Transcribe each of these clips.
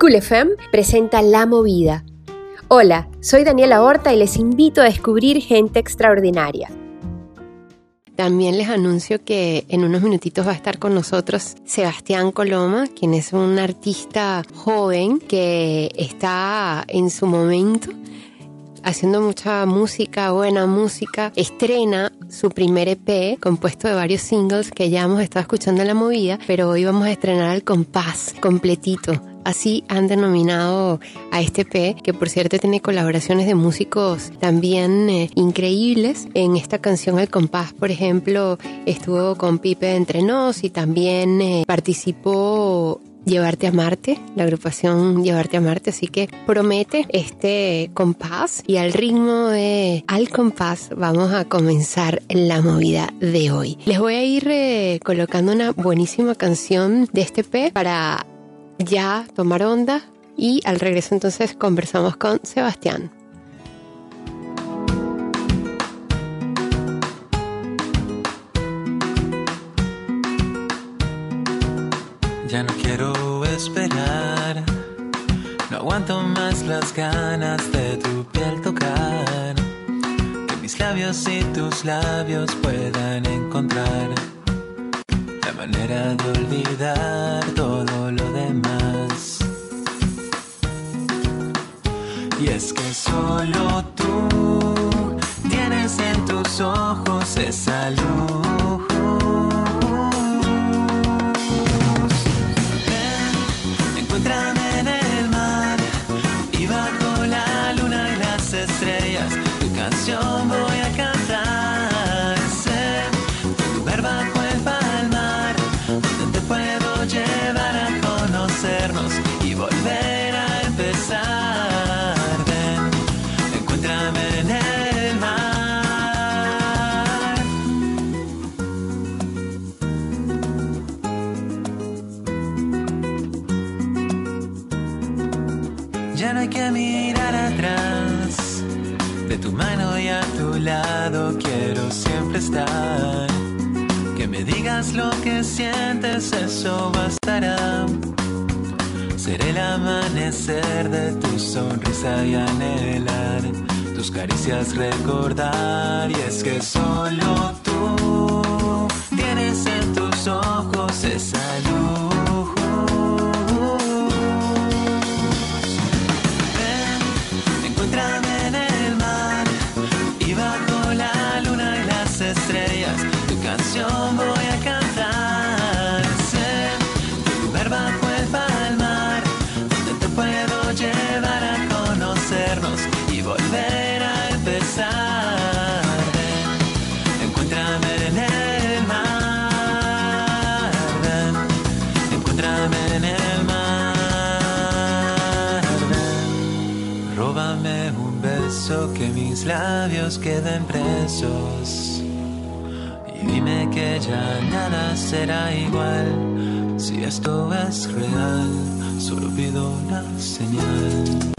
Cool FM presenta La Movida. Hola, soy Daniela Horta y les invito a descubrir gente extraordinaria. También les anuncio que en unos minutitos va a estar con nosotros Sebastián Coloma, quien es un artista joven que está en su momento haciendo mucha música, buena música. Estrena su primer EP compuesto de varios singles que ya hemos estado escuchando en la movida, pero hoy vamos a estrenar al compás completito. Así han denominado a este EP, que por cierto tiene colaboraciones de músicos también eh, increíbles. En esta canción Al Compás, por ejemplo, estuvo con Pipe Entre Nos y también eh, participó Llevarte a Marte, la agrupación Llevarte a Marte, así que promete este compás y al ritmo de Al compás vamos a comenzar la movida de hoy. Les voy a ir eh, colocando una buenísima canción de este P para ya tomar onda y al regreso entonces conversamos con Sebastián. Ya no quiero esperar, no aguanto más las ganas de tu piel tocar, que mis labios y tus labios puedan encontrar manera de olvidar todo lo demás. Y es que solo tú tienes en tus ojos esa luz Que me digas lo que sientes, eso bastará. Seré el amanecer de tu sonrisa y anhelar tus caricias recordar. Y es que solo tú tienes en tus ojos esa luz labios queden presos. Y dime que ya nada será igual. Si esto es real, solo pido una señal.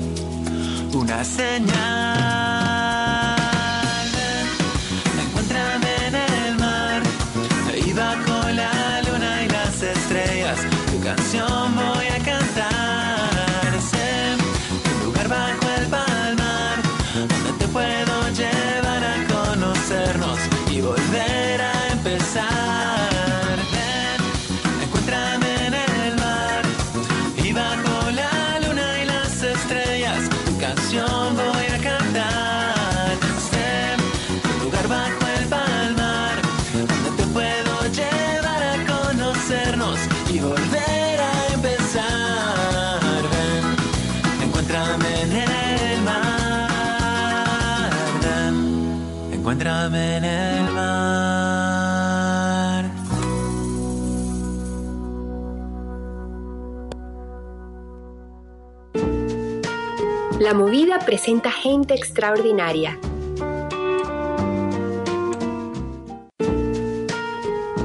Una señal. La movida presenta gente extraordinaria.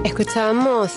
Escuchábamos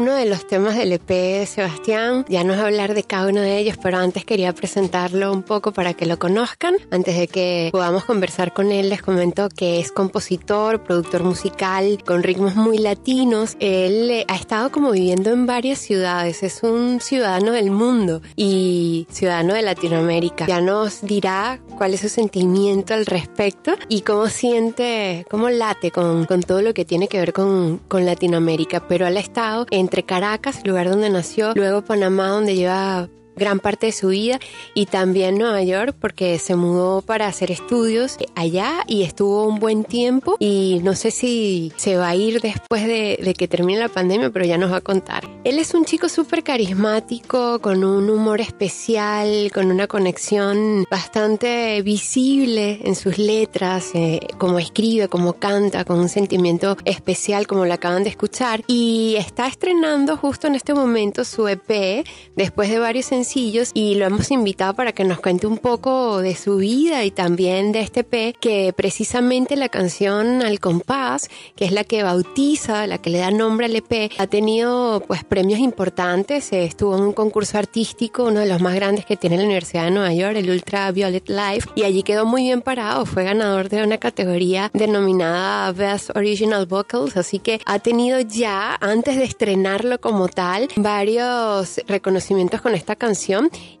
uno de los temas del EP de Sebastián. Ya nos va a hablar de cada uno de ellos, pero antes quería presentarlo un poco para que lo conozcan. Antes de que podamos conversar con él, les comento que es compositor, productor musical, con ritmos muy latinos. Él eh, ha estado como viviendo en varias ciudades, es un ciudadano del mundo y ciudadano de Latinoamérica. Ya nos dirá cuál es su sentimiento al respecto y cómo siente, cómo late con, con todo lo que tiene que ver con, con Latinoamérica. Pero él ha estado entre Caracas, lugar donde nació, luego Panamá, donde lleva gran parte de su vida y también Nueva York porque se mudó para hacer estudios allá y estuvo un buen tiempo y no sé si se va a ir después de, que termine la pandemia, pero ya nos va a contar. Él es un chico súper carismático, con un humor especial, con una conexión bastante visible en sus letras, eh, como escribe, como canta, con un sentimiento especial como lo acaban de escuchar y está estrenando justo en este momento su EP después de varios y lo hemos invitado para que nos cuente un poco de su vida y también de este P que precisamente la canción Al compás, que es la que bautiza, la que le da nombre al EP, ha tenido pues premios importantes, estuvo en un concurso artístico, uno de los más grandes que tiene la Universidad de Nueva York, el Ultra Violet Life, y allí quedó muy bien parado, fue ganador de una categoría denominada Best Original Vocals, así que ha tenido ya, antes de estrenarlo como tal, varios reconocimientos con esta canción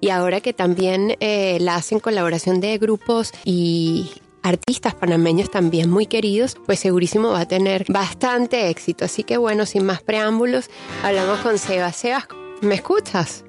y ahora que también eh, la hacen colaboración de grupos y artistas panameños también muy queridos, pues segurísimo va a tener bastante éxito. Así que bueno, sin más preámbulos, hablamos con Sebas. Sebas, ¿me escuchas?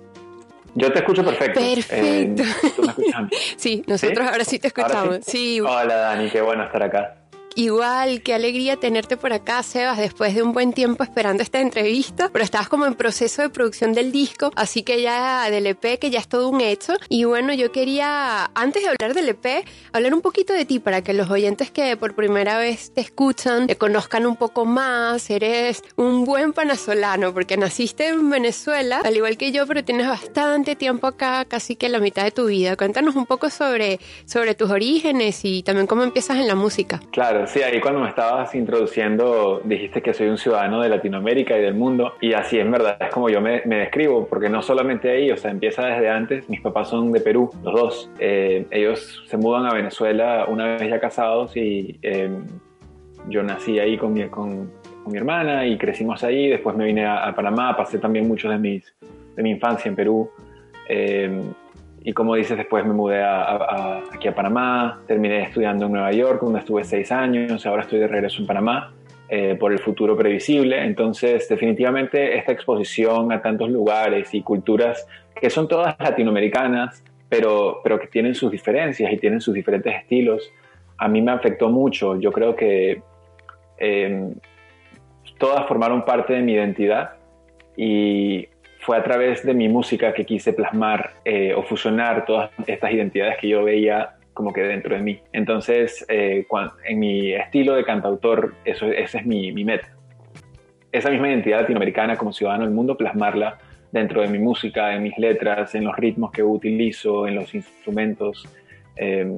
Yo te escucho perfecto. Perfecto. Eh, sí, nosotros ahora sí te escuchamos. sí? Hola Dani, qué bueno estar acá. Igual, qué alegría tenerte por acá, Sebas, después de un buen tiempo esperando esta entrevista, pero estabas como en proceso de producción del disco, así que ya del EP, que ya es todo un hecho. Y bueno, yo quería, antes de hablar del EP, hablar un poquito de ti para que los oyentes que por primera vez te escuchan te conozcan un poco más. Eres un buen panazolano, porque naciste en Venezuela, al igual que yo, pero tienes bastante tiempo acá, casi que la mitad de tu vida. Cuéntanos un poco sobre, sobre tus orígenes y también cómo empiezas en la música. Claro sí, ahí cuando me estabas introduciendo dijiste que soy un ciudadano de Latinoamérica y del mundo y así es verdad, es como yo me, describo, porque no solamente ahí, o sea, empieza desde antes, mis papás son de Perú, los dos, eh, ellos se mudan a Venezuela una vez ya casados y em, yo nací ahí con mi, con, mi hermana y crecimos ahí, después me vine a, Panamá, pasé también muchos de, mis, de mi infancia en Perú. Eh, y como dices, después me mudé aquí a Panamá, terminé estudiando en Nueva York, donde estuve seis años, ahora estoy de regreso en Panamá eh, por el futuro previsible. Entonces, definitivamente esta exposición a tantos lugares y culturas que son todas latinoamericanas, pero, pero que tienen sus diferencias y tienen sus diferentes estilos, a mí me afectó mucho. Yo creo que em, todas formaron parte de mi identidad y fue a través de mi música que quise plasmar eh, o fusionar todas estas identidades que yo veía como que dentro de mí. Entonces, eh, en mi estilo de cantautor, eso, es mi, meta. Esa misma identidad latinoamericana como ciudadano del mundo, plasmarla dentro de mi música, en mis letras, en los ritmos que utilizo, en los instrumentos. Eh,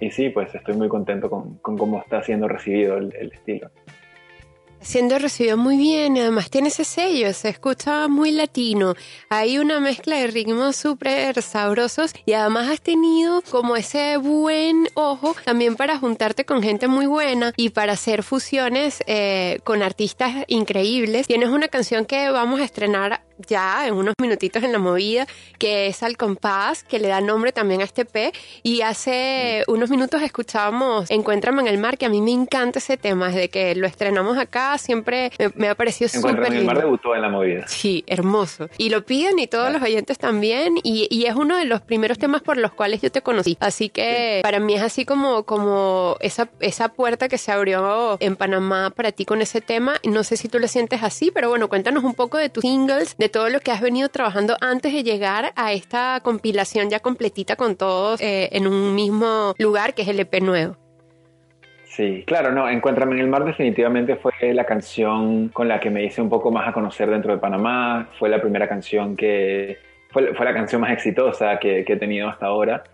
y sí, pues estoy muy contento con, cómo está siendo recibido el estilo siendo recibido muy bien, además tiene ese sello, se escucha muy latino, hay una mezcla de ritmos súper sabrosos y además has tenido como ese buen ojo también para juntarte con gente muy buena y para hacer fusiones eh, con artistas increíbles. Tienes una canción que vamos a estrenar ya en unos minutitos en la movida, que es Al Compás, que le da nombre también a este P. Y hace unos minutos escuchábamos Encuéntrame en el mar, que a mí me encanta ese tema, desde que lo estrenamos acá, siempre me, ha parecido súper lindo. en el mar debutó en la movida. Sí, hermoso. Y lo piden y todos los oyentes también, y, y, es uno de los primeros temas por los cuales yo te conocí. Así que para mí es así como, como esa, esa puerta que se abrió en Panamá para ti con ese tema. No sé si tú lo sientes así, pero bueno, cuéntanos un poco de tus singles, de todo lo que has venido trabajando antes de llegar a esta compilación ya completita con todos eh, en un mismo lugar que es el EP nuevo. Sí, claro, no, Encuéntrame en el mar definitivamente fue la canción con la que me hice un poco más a conocer dentro de Panamá, fue la primera canción que, fue, fue la canción más exitosa que, que he tenido hasta ahora.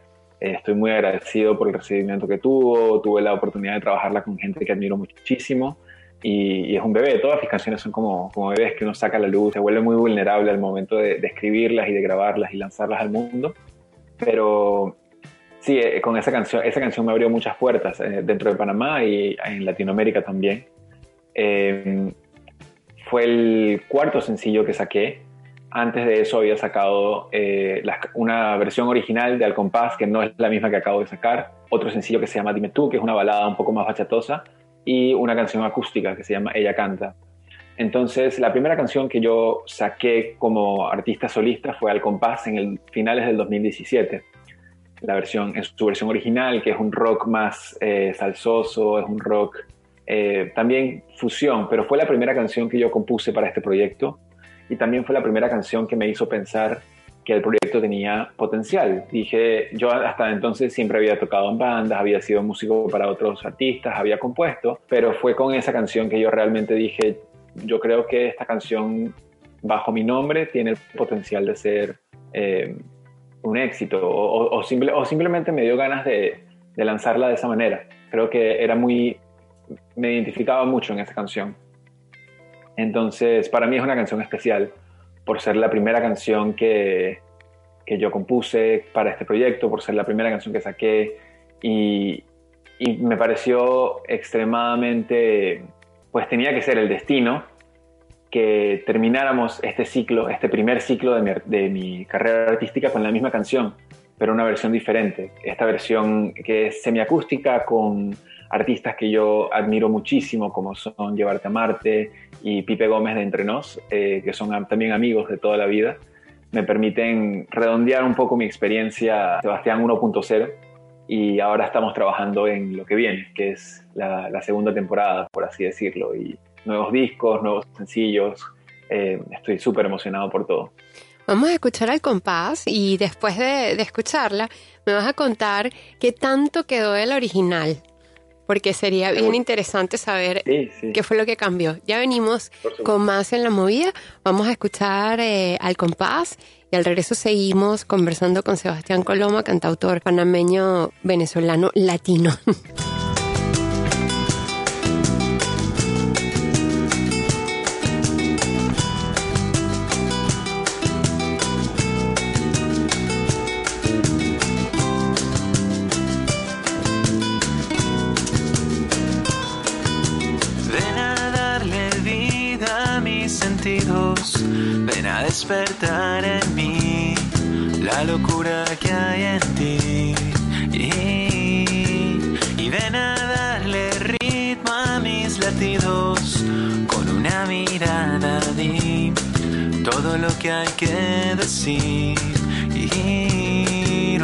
Eh, estoy muy agradecido por el recibimiento que tuvo, tuve la oportunidad de trabajarla con gente que admiro muchísimo y, es un bebé. Todas mis canciones son como, como bebés que uno saca a la luz, se vuelve muy vulnerable al momento de, escribirlas y de grabarlas y lanzarlas al mundo. Pero sí, eh, con esa canción, esa canción me abrió muchas puertas eh, dentro de Panamá y en Latinoamérica también. Em, fue el cuarto sencillo que saqué. Antes de eso había sacado eh, una versión original de Al Compás, que no es la misma que acabo de sacar. Otro sencillo que se llama Dime tú, que es una balada un poco más bachatosa y una canción acústica que se llama Ella Canta. Entonces, la primera canción que yo saqué como artista solista fue Al Compás en el finales del 2017. La versión, es su versión original, que es un rock más eh, salsoso, es un rock eh, también fusión, pero fue la primera canción que yo compuse para este proyecto y también fue la primera canción que me hizo pensar que el proyecto tenía potencial. Dije, yo hasta entonces siempre había tocado en bandas, había sido músico para otros artistas, había compuesto, pero fue con esa canción que yo realmente dije, yo creo que esta canción bajo mi nombre tiene el potencial de ser eh, un éxito o, simple, o, simplemente me dio ganas de, de lanzarla de esa manera. Creo que era muy, me identificaba mucho en esa canción. Entonces, para mí es una canción especial por ser la primera canción que, que yo compuse para este proyecto, por ser la primera canción que saqué y, y, me pareció extremadamente, pues tenía que ser el destino que termináramos este ciclo, este primer ciclo de mi, de mi carrera artística con la misma canción, pero una versión diferente. Esta versión que es semiacústica con artistas que yo admiro muchísimo, como son Llevarte a Marte y Pipe Gómez de Entre Nos, eh, que son también amigos de toda la vida, me permiten redondear un poco mi experiencia Sebastián 1.0 y ahora estamos trabajando en lo que viene, que es la, segunda temporada, por así decirlo, y nuevos discos, nuevos sencillos. Eh, estoy súper emocionado por todo. Vamos a escuchar al compás y después de, de escucharla me vas a contar qué tanto quedó el original porque sería bien interesante saber qué fue lo que cambió. Ya venimos con más en la movida, vamos a escuchar eh, al compás y al regreso seguimos conversando con Sebastián Coloma, cantautor panameño venezolano latino. despertar en mí la locura que hay en ti. Y, ven a darle ritmo a mis latidos con una mirada di todo lo que hay que decir. Y,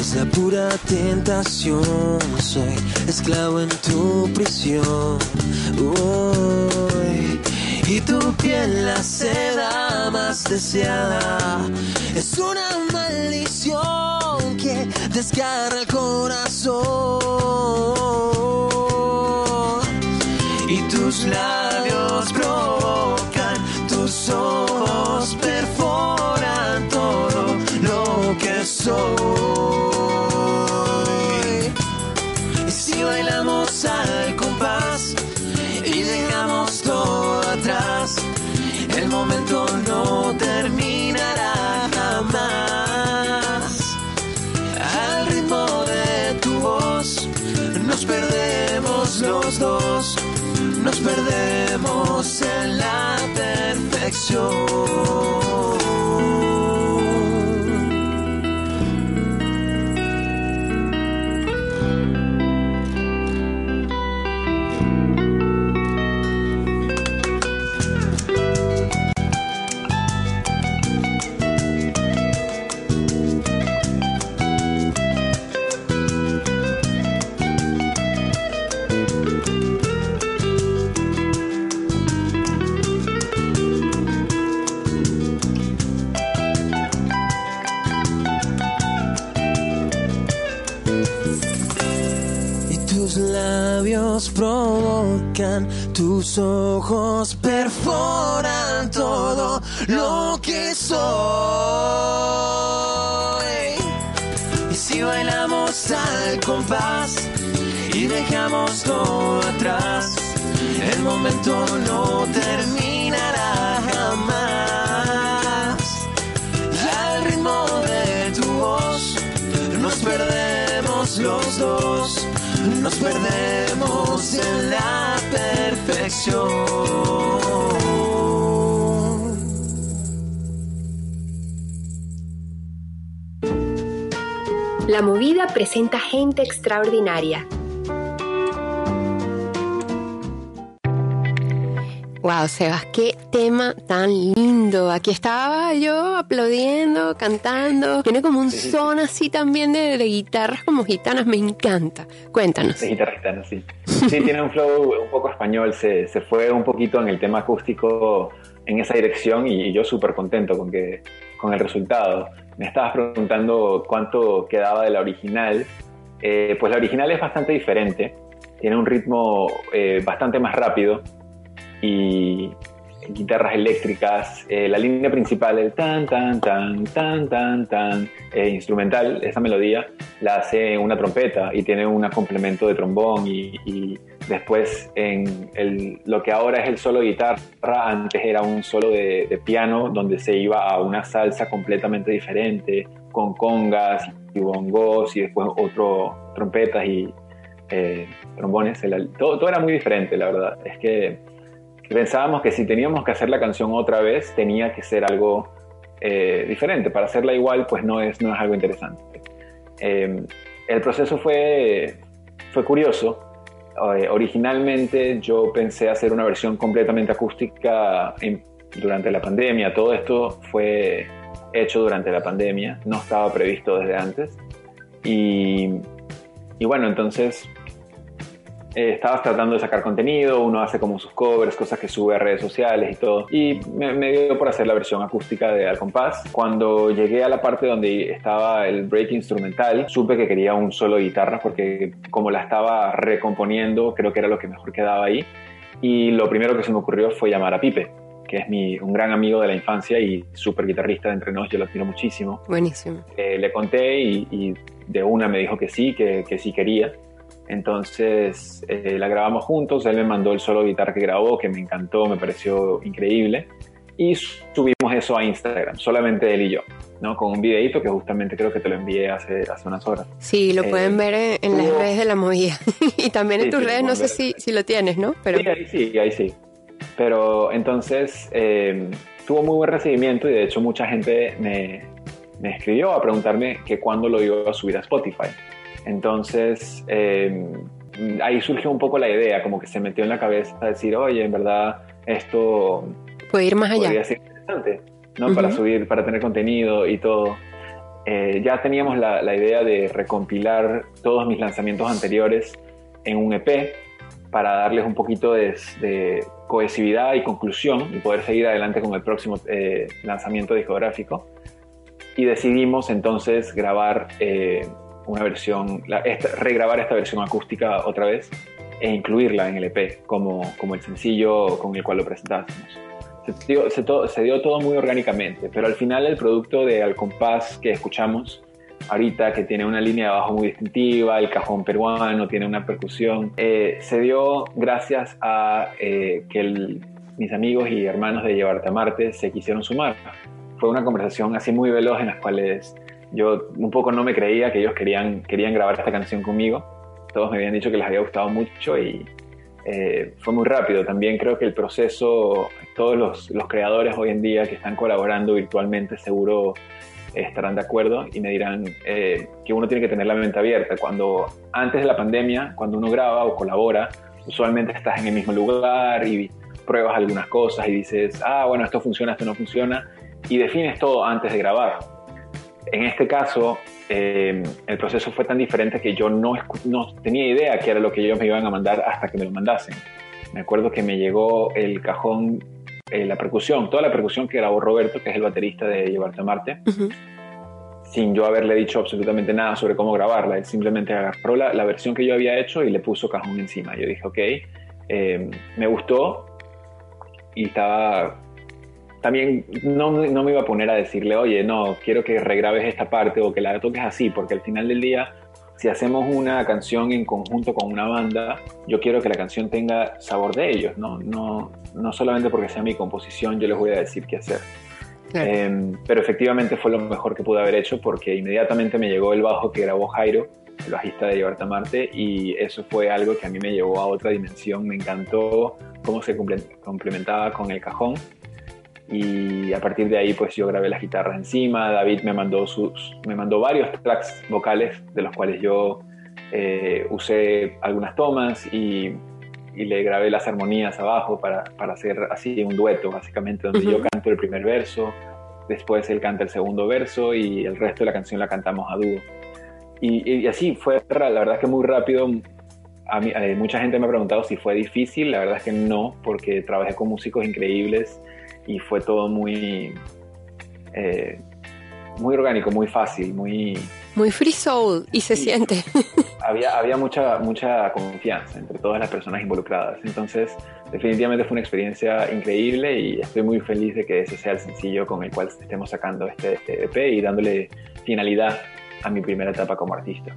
es la pura tentación. Soy esclavo en tu prisión. y tu piel la seda más deseada es una maldición que desgarra el corazón. Nos perdemos en la perfección. Labios provocan, tus ojos perforan todo lo que soy. Y si bailamos al compás y dejamos todo atrás, el momento no terminará jamás. Al ritmo de tu voz nos perdemos los dos, nos perdemos en la perfección. La movida presenta gente extraordinaria. Wow, Sebas, qué tema tan lindo. Aquí estaba yo aplaudiendo, cantando. Tiene como un son así también de, guitarras como gitanas, me encanta. Cuéntanos. De guitarras gitanas, sí. Sí, tiene un flow un poco español, se, se fue un poquito en el tema acústico en esa dirección y, yo súper contento con, que, con el resultado. Me estabas preguntando cuánto quedaba de la original. Eh, pues la original es bastante diferente, tiene un ritmo eh, bastante más rápido y guitarras eléctricas, eh, la línea principal, el tan, tan, tan, tan, tan, tan, eh, instrumental, esa melodía, la hace una trompeta y tiene un complemento de trombón y, después en el, lo que ahora es el solo de guitarra, antes era un solo de, piano donde se iba a una salsa completamente diferente, con congas y bongos y después otro trompetas y eh, trombones, todo era muy diferente, la verdad. Es que pensábamos que si teníamos que hacer la canción otra vez, tenía que ser algo eh, diferente. Para hacerla igual, pues no es, no es algo interesante. Em, el proceso fue, fue curioso. Eh, originalmente yo pensé hacer una versión completamente acústica durante la pandemia. Todo esto fue hecho durante la pandemia, no estaba previsto desde antes. Y, y bueno, entonces eh, estabas tratando de sacar contenido, uno hace como sus covers, cosas que sube a redes sociales y todo. Y me, dio por hacer la versión acústica de Al Compás. Cuando llegué a la parte donde estaba el break instrumental, supe que quería un solo de guitarra porque como la estaba recomponiendo, creo que era lo que mejor quedaba ahí. Y lo primero que se me ocurrió fue llamar a Pipe, que es mi, un gran amigo de la infancia y súper guitarrista de entre nos, yo lo admiro muchísimo. Buenísimo. Eh, le conté y, de una me dijo que sí, que, que sí quería. Entonces eh, la grabamos juntos, él me mandó el solo guitarra que grabó, que me encantó, me pareció increíble. Y subimos eso a Instagram, solamente él y yo, ¿no? Con un videito que justamente creo que te lo envié hace, hace unas horas. Sí, lo pueden eh, ver en, las redes de la movida. y también en tus redes, no sé si, si, lo tienes, ¿no? Pero... Sí, ahí sí, ahí sí. Pero entonces eh, tuvo muy buen recibimiento y de hecho mucha gente me, me escribió a preguntarme que cuándo lo iba a subir a Spotify. Entonces, em, ahí surgió un poco la idea, como que se metió en la cabeza decir, oye, en verdad, esto puede ir más allá. Podría ser interesante, ¿no? Para subir, para tener contenido y todo. Eh, ya teníamos la, idea de recompilar todos mis lanzamientos anteriores en un EP para darles un poquito de, cohesividad y conclusión y poder seguir adelante con el próximo eh, lanzamiento discográfico. Y decidimos entonces grabar eh, una versión, regrabar esta versión acústica otra vez e incluirla en el EP como, como el sencillo con el cual lo presentásemos. Se dio, se, dio todo muy orgánicamente, pero al final el producto de Al Compás que escuchamos ahorita, que tiene una línea de bajo muy distintiva, el cajón peruano, tiene una percusión, eh, se dio gracias a eh, que mis amigos y hermanos de Llevarte a Marte se quisieron sumar. Fue una conversación así muy veloz en las cuales yo un poco no me creía que ellos querían, querían grabar esta canción conmigo. Todos me habían dicho que les había gustado mucho y eh, fue muy rápido. También creo que el proceso, todos los, los, creadores hoy en día que están colaborando virtualmente seguro estarán de acuerdo y me dirán eh, que uno tiene que tener la mente abierta. Cuando antes de la pandemia, cuando uno graba o colabora, usualmente estás en el mismo lugar y pruebas algunas cosas y dices, ah, bueno, esto funciona, esto no funciona, y defines todo antes de grabar en este caso, eh, el proceso fue tan diferente que yo no, no tenía idea qué era lo que ellos me iban a mandar hasta que me lo mandasen. Me acuerdo que me llegó el cajón, eh, la percusión, toda la percusión que grabó Roberto, que es el baterista de Llevarte a Marte. sin yo haberle dicho absolutamente nada sobre cómo grabarla. Él simplemente agarró la, la versión que yo había hecho y le puso cajón encima. Yo dije, ok, eh, me gustó y estaba... También no, no me iba a poner a decirle, oye, no, quiero que regrabes esta parte o que la toques así, porque al final del día si hacemos una canción en conjunto con una banda, yo quiero que la canción tenga sabor de ellos, ¿no? No, no solamente porque sea mi composición, yo les voy a decir qué hacer. Em, pero efectivamente fue lo mejor que pude haber hecho porque inmediatamente me llegó el bajo que grabó Jairo, el bajista de Llevarte a Marte, y eso fue algo que a mí me llevó a otra dimensión. Me encantó cómo se complementaba con el cajón y a partir de ahí pues yo grabé las guitarras encima, David me mandó, sus, me mandó varios tracks vocales de los cuales yo eh, usé algunas tomas y, y, le grabé las armonías abajo para, para hacer así un dueto básicamente donde yo canto el primer verso, después él canta el segundo verso y el resto de la canción la cantamos a dúo. Y, y así fue, la verdad que muy rápido, a mí, eh, mucha gente me ha preguntado si fue difícil, la verdad es que no, porque trabajé con músicos increíbles y fue todo muy, eh, muy orgánico, muy fácil, muy... Muy free soul y se siente. Había, había mucha, mucha confianza entre todas las personas involucradas. Entonces, definitivamente fue una experiencia increíble y estoy muy feliz de que ese sea el sencillo con el cual estemos sacando este, este EP y dándole finalidad a mi primera etapa como artista.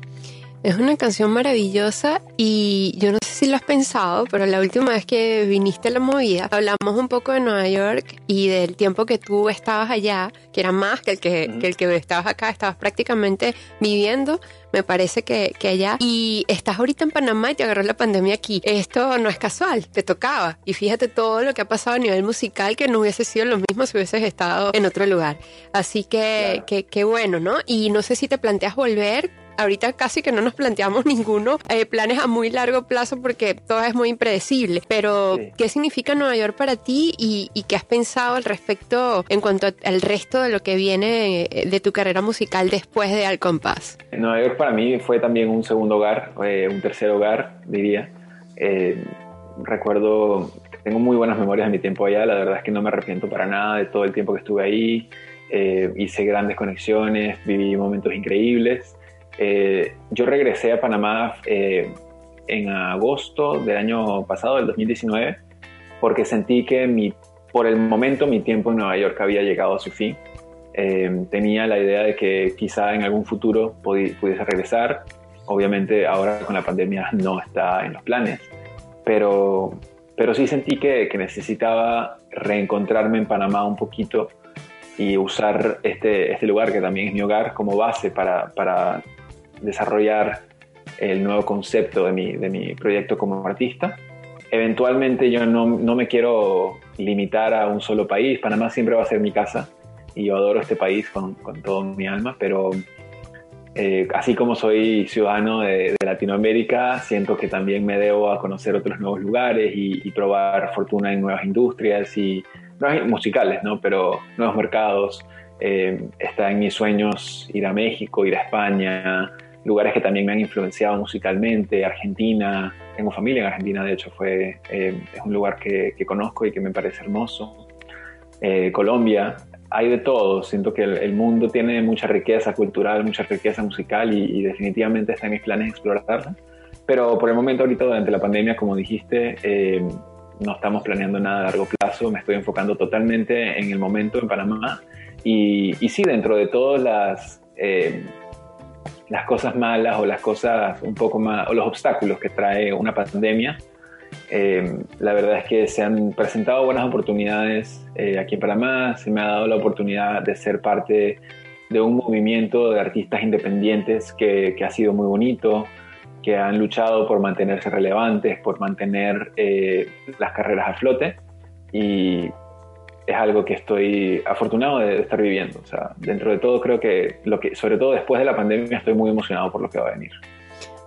Es una canción maravillosa y yo no sé si lo has pensado, pero la última vez que viniste a la movida hablamos un poco de Nueva York y del tiempo que tú estabas allá, que era más que el que, el que estabas acá, estabas prácticamente viviendo, me parece que, que, allá. Y estás ahorita en Panamá y te agarró la pandemia aquí. Esto no es casual, te tocaba. Y fíjate todo lo que ha pasado a nivel musical que no hubiese sido lo mismo si hubieses estado en otro lugar. Así que, qué bueno, ¿no? Y no sé si te planteas volver ahorita casi que no nos planteamos ninguno eh, planes a muy largo plazo porque todo es muy impredecible. Pero, ¿qué significa Nueva York para ti y, qué has pensado al respecto en cuanto al resto de lo que viene eh, de tu carrera musical después de Al Compás? Nueva York para mí fue también un segundo hogar, eh, un tercer hogar, diría. recuerdo, tengo muy buenas memorias de mi tiempo allá, la verdad es que no me arrepiento para nada de todo el tiempo que estuve ahí. hice grandes conexiones, viví momentos increíbles. Eh, yo regresé a Panamá eh, en agosto del año pasado, del 2019, porque sentí que mi, por el momento mi tiempo en Nueva York había llegado a su fin. Eh, tenía la idea de que quizá en algún futuro pudiese regresar. Obviamente ahora con la pandemia no está en los planes, pero, pero sí sentí que, que necesitaba reencontrarme en Panamá un poquito y usar este, este lugar que también es mi hogar como base para, para desarrollar el nuevo concepto de mi, de mi proyecto como artista. Eventualmente yo no, no, me quiero limitar a un solo país, Panamá siempre va a ser mi casa y yo adoro este país con, con todo mi alma, pero eh, así como soy ciudadano de, Latinoamérica, siento que también me debo a conocer otros nuevos lugares y, probar fortuna en nuevas industrias y nuevas musicales, ¿no? pero nuevos mercados. Eh, está en mis sueños ir a México, ir a España, lugares que también me han influenciado musicalmente, Argentina, tengo familia en Argentina, de hecho fue, eh, es un lugar que, conozco y que me parece hermoso, eh, Colombia, hay de todo, siento que el, mundo tiene mucha riqueza cultural, mucha riqueza musical y, definitivamente está en mis planes explorarla, pero por el momento ahorita durante la pandemia, como dijiste, eh, no estamos planeando nada a largo plazo, me estoy enfocando totalmente en el momento en Panamá y, y sí, dentro de todas las las cosas malas o las cosas un poco más, o los obstáculos que trae una pandemia. Eh, la verdad es que se han presentado buenas oportunidades eh, aquí en Panamá, se me ha dado la oportunidad de ser parte de un movimiento de artistas independientes que, que ha sido muy bonito, que han luchado por mantenerse relevantes, por mantener eh, las carreras a flote y es algo que estoy afortunado de estar viviendo. O sea, dentro de todo creo que, lo que, sobre todo después de la pandemia, estoy muy emocionado por lo que va a venir.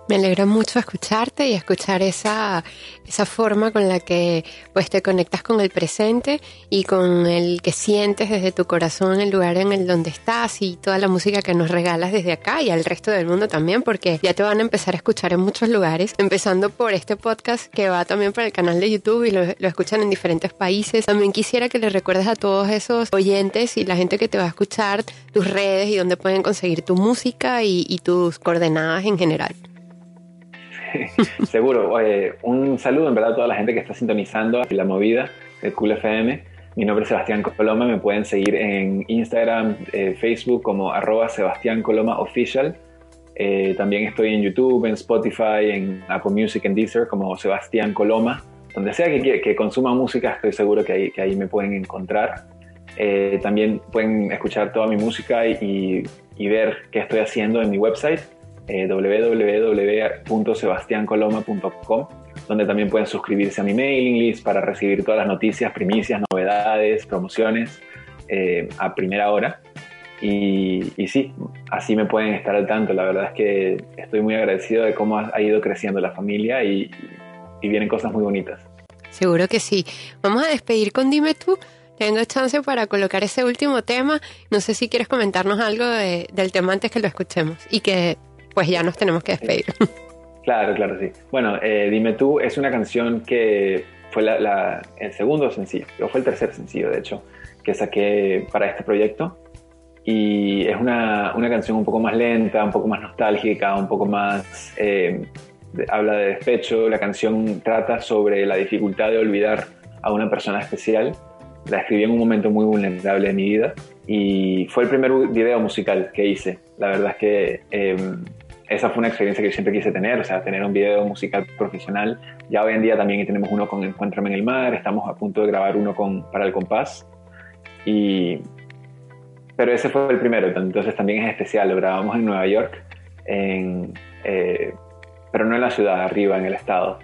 Me alegra mucho escucharte y escuchar esa, esa forma con la que pues te conectas con el presente y con el que sientes desde tu corazón el lugar en el donde estás y toda la música que nos regalas desde acá y al resto del mundo también porque ya te van a empezar a escuchar en muchos lugares, empezando por este podcast que va también por el canal de YouTube y lo, lo escuchan en diferentes países. También quisiera que le recuerdes a todos esos oyentes y la gente que te va a escuchar tus redes y dónde pueden conseguir tu música y, y tus coordenadas en general. Seguro. un saludo en verdad a toda la gente que está sintonizando la movida de Cool FM. Mi nombre es Sebastián Coloma. Me pueden seguir en Instagram, eh, Facebook como arroba Sebastián Coloma Official. Eh, también estoy en YouTube, en Spotify, en Apple Music, en Deezer como Sebastián Coloma. Donde sea que, que consuma música, estoy seguro que ahí, me pueden encontrar. Eh, también pueden escuchar toda mi música y ver qué estoy haciendo en mi website eh, www.sebastiancoloma.com, donde también pueden suscribirse a mi mailing list para recibir todas las noticias, primicias, novedades, promociones eh, a primera hora. Y, y, sí, así me pueden estar al tanto. La verdad es que estoy muy agradecido de cómo ha, ido creciendo la familia y, y vienen cosas muy bonitas. Seguro que sí. Vamos a despedir con Dime tú. Tengo chance para colocar ese último tema. No sé si quieres comentarnos algo de, del tema antes que lo escuchemos y que pues ya nos tenemos que despedir. Claro, claro, sí. Bueno, eh, Dime tú es una canción que fue la, el segundo sencillo, o fue el tercer sencillo, de hecho, que saqué para este proyecto. Y es una, una canción un poco más lenta, un poco más nostálgica, un poco más... Eh, habla de despecho. La canción trata sobre la dificultad de olvidar a una persona especial. La escribí en un momento muy vulnerable de mi vida y fue el primer video musical que hice. La verdad es que eh, esa fue una experiencia que yo siempre quise tener, o sea, tener un video musical profesional. Ya hoy en día también tenemos uno con Encuéntrame en el mar, estamos a punto de grabar uno con para el compás. Y pero ese fue el primero, entonces también es especial. Lo grabamos en Nueva York, en, eh, pero no en la ciudad, arriba en el estado.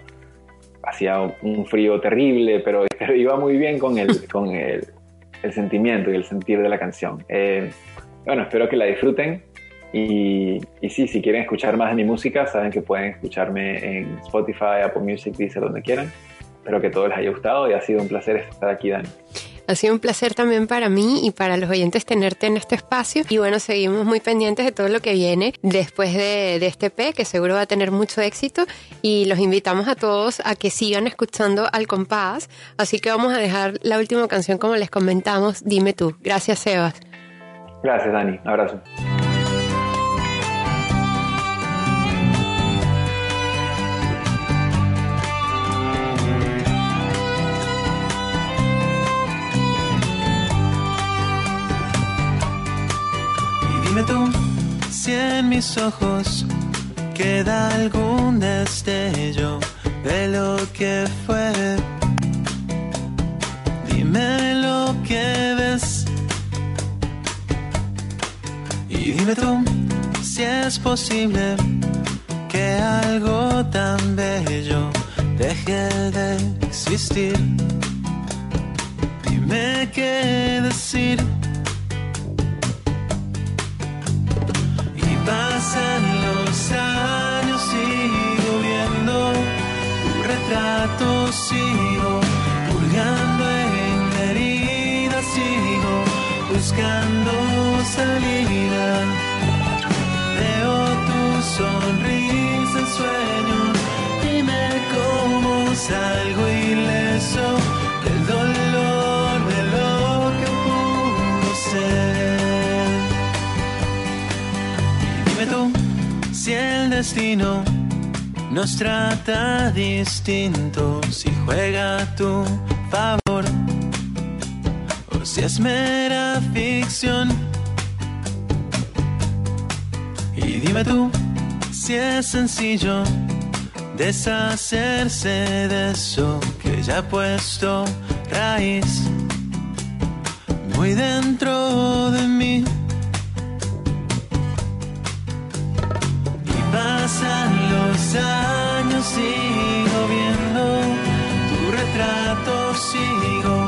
Hacía un frío terrible, pero, iba muy bien con el, con el, el, sentimiento y el sentir de la canción. Eh, bueno, espero que la disfruten y, sí, si quieren escuchar más de mi música, saben que pueden escucharme en Spotify, Apple Music, Deezer, donde quieran. Espero que todo les haya gustado y ha sido un placer estar aquí, Dani. Ha sido un placer también para mí y para los oyentes tenerte en este espacio. Y bueno, seguimos muy pendientes de todo lo que viene después de, de este P, que seguro va a tener mucho éxito. Y los invitamos a todos a que sigan escuchando al compás. Así que vamos a dejar la última canción como les comentamos. Dime tú. Gracias, Sebas. Gracias, Dani. abrazo. Mis ojos queda algún destello de lo que fue. Dime lo que ves. Y dime tú si es posible que algo tan bello deje de existir. Dime qué decir retrato, sigo purgando en la herida, sigo buscando salida. Veo tu sonrisa en sueños, dime cómo salgo ileso del dolor de lo que pudo ser. tú si el destino nos trata distinto, si juega a tu favor o si es mera ficción. Y dime tú si es sencillo deshacerse de eso que ya ha puesto raíz muy dentro de mí. Años, sigo viendo tu retrato, sigo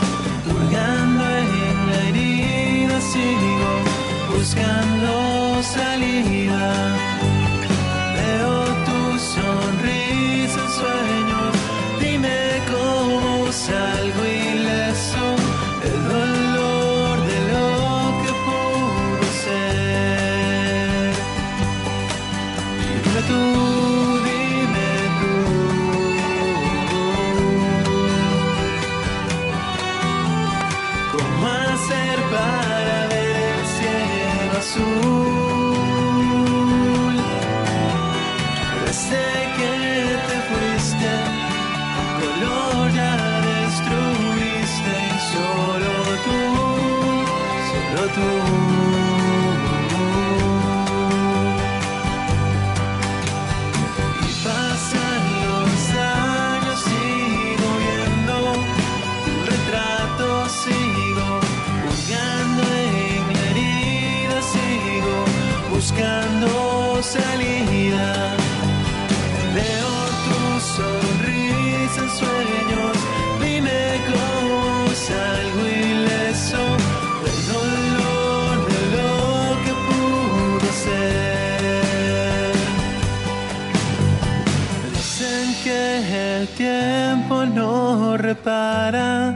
repara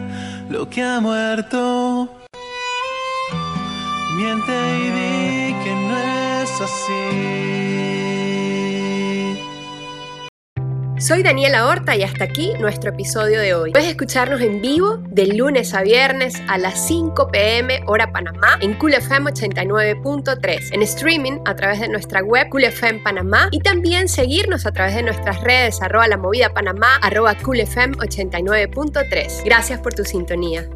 lo que ha muerto. Miente y di que no es así. Soy Daniela Horta y hasta aquí nuestro episodio de hoy. Puedes escucharnos en vivo de lunes a viernes a las 5 pm hora Panamá en Cool FM 89.3, en streaming a través de nuestra web Cool FM Panamá y también seguirnos a través de nuestras redes arroba la movida Panamá arroba Cool FM 89.3. Gracias por tu sintonía.